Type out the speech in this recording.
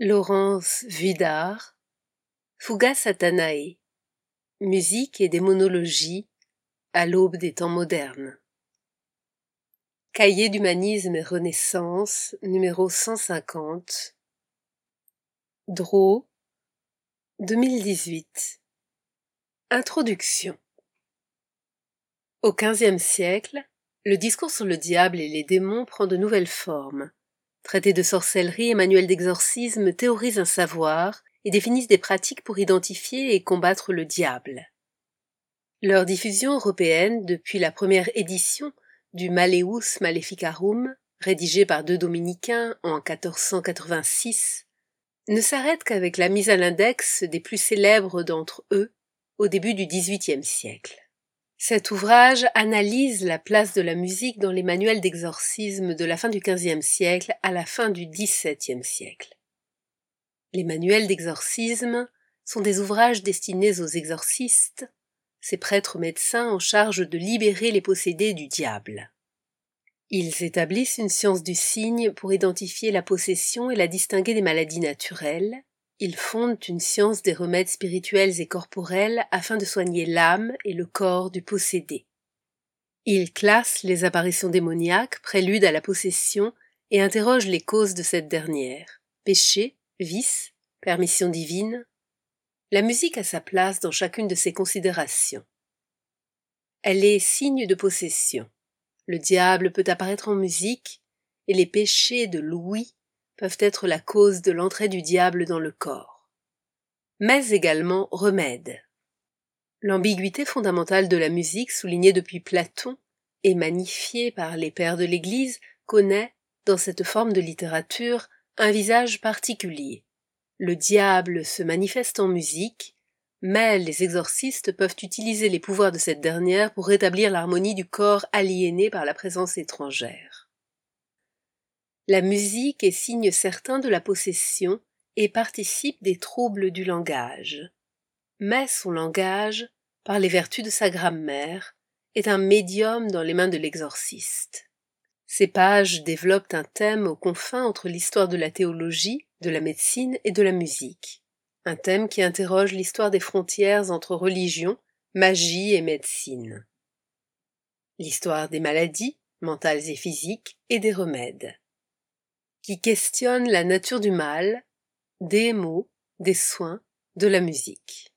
Laurence Vuidard, Fuga Satanae, musique et démonologie à l'aube des temps modernes. Cahier d'humanisme et renaissance, numéro 150. Draw, 2018. Introduction. Au XVe siècle, le discours sur le diable et les démons prend de nouvelles formes. Traités de sorcellerie et manuels d'exorcisme théorisent un savoir et définissent des pratiques pour identifier et combattre le diable. Leur diffusion européenne depuis la première édition du Maleus Maleficarum, rédigé par deux dominicains en 1486, ne s'arrête qu'avec la mise à l'index des plus célèbres d'entre eux au début du XVIIIe siècle. Cet ouvrage analyse la place de la musique dans les manuels d'exorcisme de la fin du XVe siècle à la fin du XVIIe siècle. Les manuels d'exorcisme sont des ouvrages destinés aux exorcistes, ces prêtres médecins en charge de libérer les possédés du diable. Ils établissent une science du signe pour identifier la possession et la distinguer des maladies naturelles, ils fondent une science des remèdes spirituels et corporels afin de soigner l'âme et le corps du possédé. Ils classent les apparitions démoniaques, préludes à la possession, et interrogent les causes de cette dernière. Péché, vice, permission divine. La musique a sa place dans chacune de ces considérations. Elle est signe de possession. Le diable peut apparaître en musique, et les péchés de Louis peuvent être la cause de l'entrée du diable dans le corps, mais également remède. L'ambiguïté fondamentale de la musique soulignée depuis Platon et magnifiée par les pères de l'Église connaît, dans cette forme de littérature, un visage particulier. Le diable se manifeste en musique, mais les exorcistes peuvent utiliser les pouvoirs de cette dernière pour rétablir l'harmonie du corps aliéné par la présence étrangère. La musique est signe certain de la possession et participe des troubles du langage. Mais son langage, par les vertus de sa grammaire, est un médium dans les mains de l'exorciste. Ces pages développent un thème aux confins entre l'histoire de la théologie, de la médecine et de la musique. Un thème qui interroge l'histoire des frontières entre religion, magie et médecine. L'histoire des maladies, mentales et physiques, et des remèdes qui questionne la nature du mal, des mots, des soins, de la musique.